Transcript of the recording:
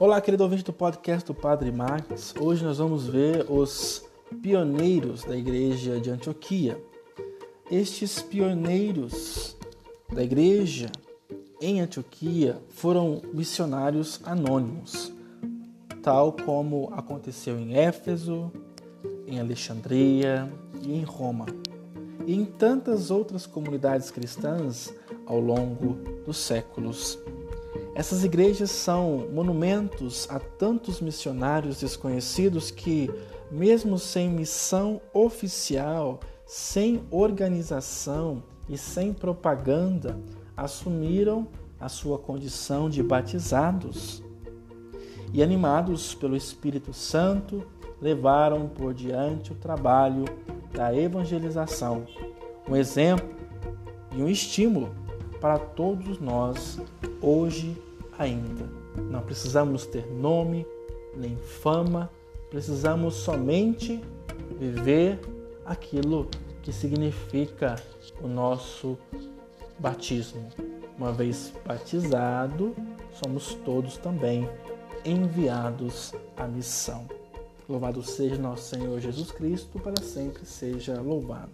Olá, querido ouvinte do podcast do Padre Max. Hoje nós vamos ver os pioneiros da igreja de Antioquia. Estes pioneiros da igreja em Antioquia foram missionários anônimos, tal como aconteceu em Éfeso, em Alexandria e em Roma, e em tantas outras comunidades cristãs ao longo dos séculos. Essas igrejas são monumentos a tantos missionários desconhecidos que, mesmo sem missão oficial, sem organização e sem propaganda, assumiram a sua condição de batizados. E, animados pelo Espírito Santo, levaram por diante o trabalho da evangelização, um exemplo e um estímulo para todos nós hoje ainda. Não precisamos ter nome nem fama, precisamos somente viver aquilo que significa o nosso batismo. Uma vez batizado, somos todos também enviados à missão. Louvado seja nosso Senhor Jesus Cristo, para sempre seja louvado.